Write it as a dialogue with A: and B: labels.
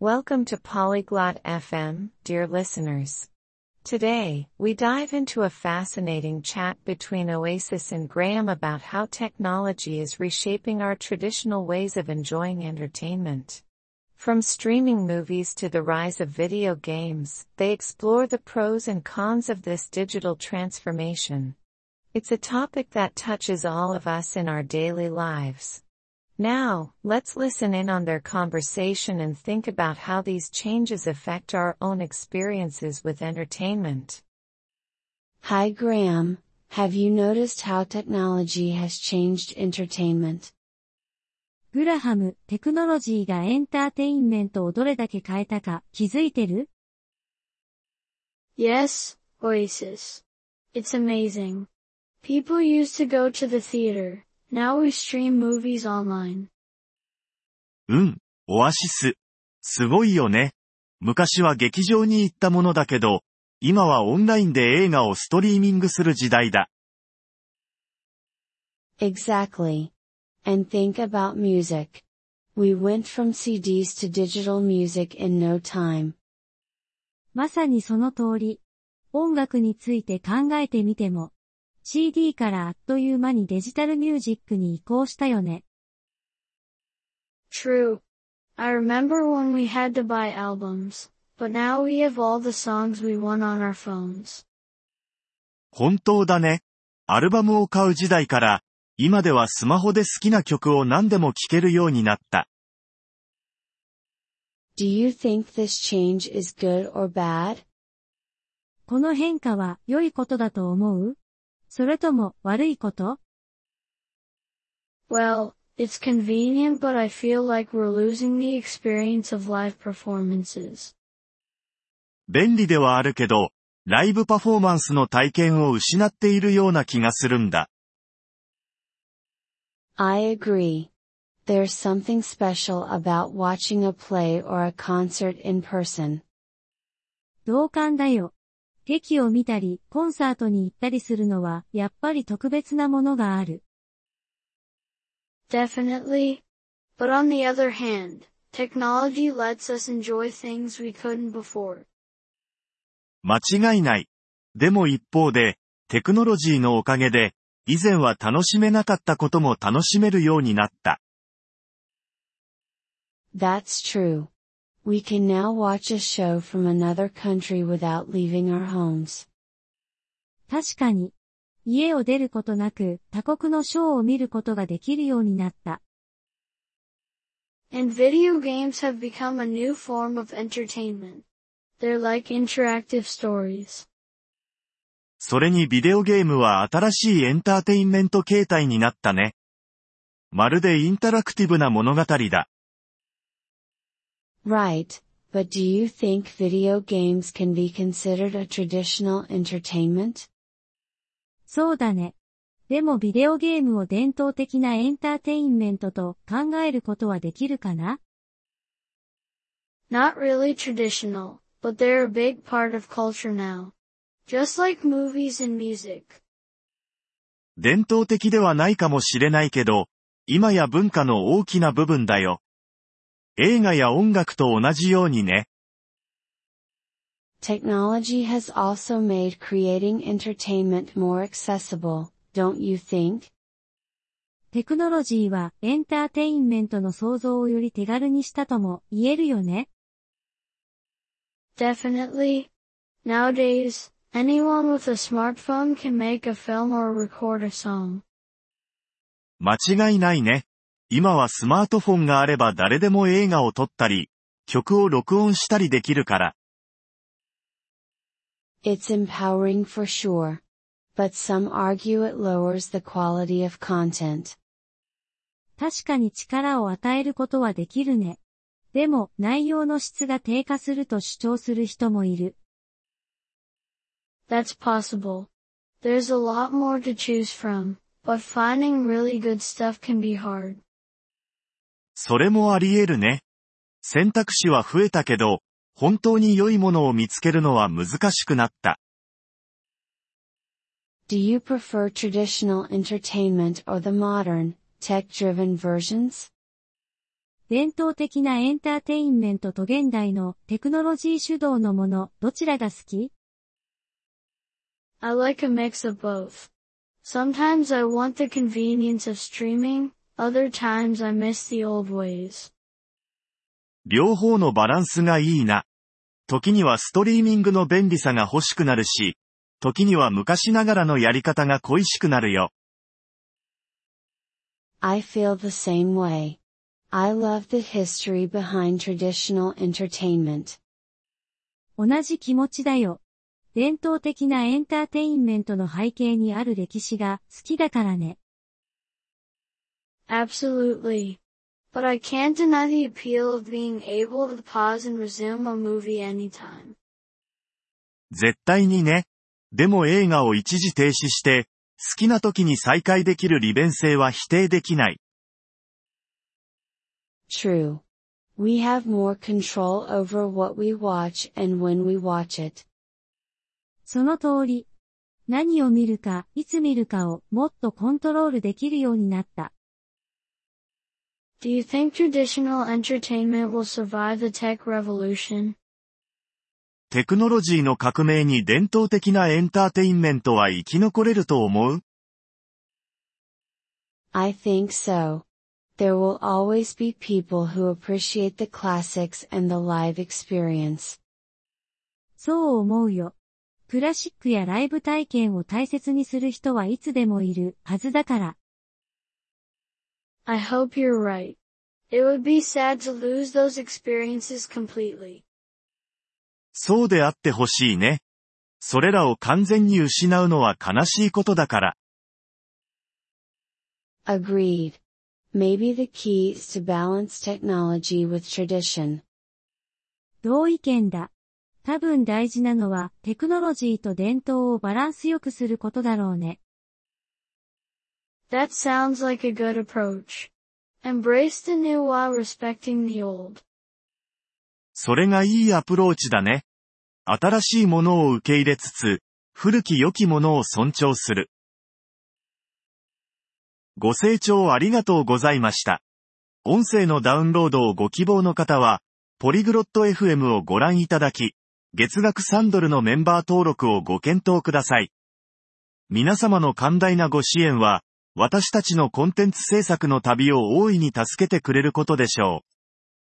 A: Welcome to Polyglot FM, dear listeners. Today, we dive into a fascinating chat between Oasis and Graham about how technology is reshaping our traditional ways of enjoying entertainment. From streaming movies to the rise of video games, they explore the pros and cons of this digital transformation. It's a topic that touches all of us in our daily lives. Now, let's listen in on their conversation and think about how these changes affect our own experiences with entertainment.
B: Hi Graham, have you noticed how technology has changed entertainment?
C: グラハム、テクノロジーがエンターテインメントをどれだけ変えたか気づいてる
D: Yes, Oasis. It's amazing. People used to go to the theater, Now we stream movies online.
E: うん、オアシス。すごいよね。昔は劇場に行ったものだけど、今はオンラインで映画をストリーミングする時代だ。
B: Exactly. And think about music. We went from CDs to digital music in no time.
C: まさにその通り。音楽について考えてみても、CD からあっという間にデジタルミュージックに移行したよね。
D: True. I remember when we had to buy albums, but now we have all the songs we want on our phones.
E: 本当だね。アルバムを買う時代から、今ではスマホで好きな曲を何でも聴けるようになった。
B: Do you think this change is good or bad?
C: この変化は良いことだと思うそれとも悪いこと
D: Well, it's convenient but I feel like we're losing the experience of live performances.
E: 便利ではあるけど、ライブパフォーマンスの体験を失っているような気がするんだ。
B: I agree. There's something special about watching a play or a concert in person.
C: 同感だよ。劇を見たり、コンサートに行ったりするのは、やっぱり特別なものがある。
D: Definitely. But on the other hand, technology lets us enjoy things we couldn't before.
E: 間違いない。でも一方で、テクノロジーのおかげで、以前は楽しめなかったことも楽しめるようになった。
B: That's true. We can now watch a show from another country without leaving our homes.
C: 確かに。家を出ることなく他国のショーを見ることができるようになった。
D: And video games have become a new form of entertainment. They're like interactive stories.
E: それにビデオゲームは新しいエンターテインメント形態になったね。まるでインタラクティブな物語だ。
B: Right, but do you think video games can be considered a traditional entertainment?
C: そうだね。でもビデオゲームを伝統的なエンターテインメントと考えることはできるかな
D: Not really traditional, but they're a big part of culture now. Just like movies and music.
E: 伝統的ではないかもしれないけど、今や文化の大きな部分だよ。映画や音楽と同じようにね。
B: Technology has also made creating entertainment more accessible, don't you think?
C: テクノロジーはエンターテインメントの創造をより手軽にしたとも言えるよね。
D: Definitely. Nowadays, anyone with a smartphone can make a film or record a song.
E: 間違いないね。今はスマートフォンがあれば誰でも映画を撮ったり、曲を録音したりできるから。
B: It's empowering for sure. But some argue it lowers the quality of content.
C: 確かに力を与えることはできるね。でも内容の質が低下すると主張する人もいる。
D: That's possible. There's a lot more to choose from, but finding really good stuff can be hard.
E: それもあり得るね。選択肢は増えたけど、本当に良いものを見つけるのは難しくなった。
B: Do you prefer traditional entertainment or the modern, tech-driven versions?
C: 伝統的なエンターテインメントと現代のテクノロジー主導のもの、どちらが好き
D: I like a mix of both. Sometimes I want the convenience of streaming, other times I miss the old ways.
E: 両方のバランスがいいな。時にはストリーミングの便利さが欲しくなるし、時には昔ながらのやり方が恋しくなるよ。
B: I feel the same way. I love the history behind traditional entertainment.
C: 同じ気持ちだよ。伝統的なエンターテインメントの背景にある歴史が好きだからね。
D: Absolutely. But I can't deny the appeal of being able to pause and resume a movie anytime.
E: 絶対にね。でも映画を一時停止して、好きな時に再開できる利便性は否定できない。
B: True. We have more control over what we watch and when we watch it.
C: その通り。何を見るか、いつ見るかをもっとコントロールできるようになった。
D: Do you think traditional entertainment will survive the tech revolution?
E: テクノロジーの革命に伝統的なエンターテインメントは生き残れると思う
B: I think so. There will always be people who appreciate the classics and the live experience.
C: そう思うよ。クラシックやライブ体験を大切にする人はいつでもいるはずだから。
D: I hope you're right. It would be sad to lose those experiences completely.
E: そうであってほしいね。それらを完全に失うのは悲しいことだから。
B: Agreed. Maybe the key is to balance technology with tradition.
C: 同意見だ。多分大事なのはテクノロジーと伝統をバランスよくすることだろうね。
D: That sounds like a good approach. Embrace the new while respecting the old.
E: それがいいアプローチだね。新しいものを受け入れつつ、古き良きものを尊重する。ご清聴ありがとうございました。音声のダウンロードをご希望の方は、ポリグロット FM をご覧いただき、月額3ドルのメンバー登録をご検討ください。皆様の寛大なご支援は、私たちのコンテンツ制作の旅を大いに助けてくれることでしょう。